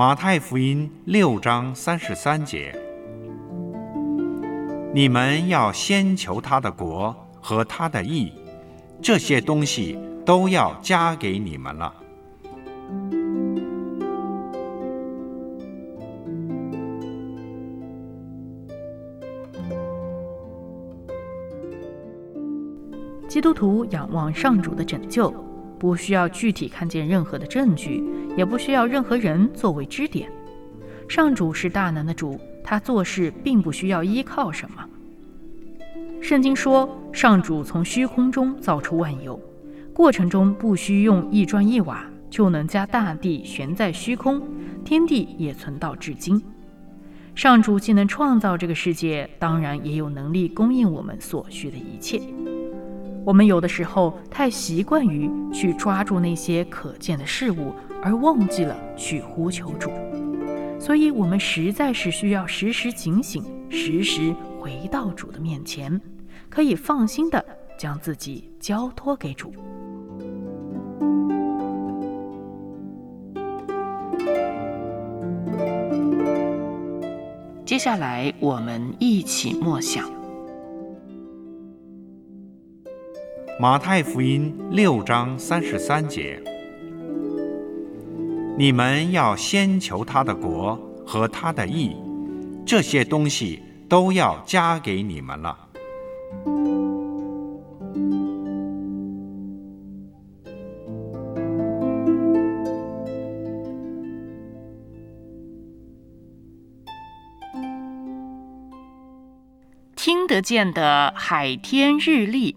马太福音六章三十三节：你们要先求他的国和他的义，这些东西都要加给你们了。基督徒仰望上主的拯救，不需要具体看见任何的证据，也不需要任何人作为支点。上主是大能的主，他做事并不需要依靠什么。圣经说，上主从虚空中造出万有，过程中不需用一砖一瓦就能将大地悬在虚空，天地也存到至今。上主既能创造这个世界，当然也有能力供应我们所需的一切。我们有的时候太习惯于去抓住那些可见的事物，而忘记了去呼求主。所以，我们实在是需要时时警醒，时时回到主的面前，可以放心的将自己交托给主。接下来，我们一起默想。马太福音六章三十三节：你们要先求他的国和他的义，这些东西都要加给你们了。听得见的海天日历。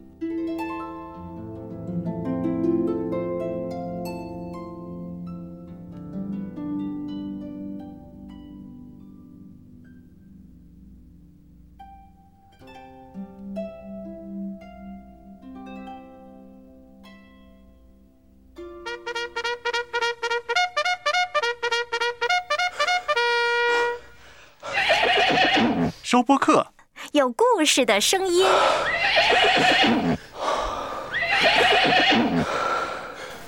收播客，有故事的声音。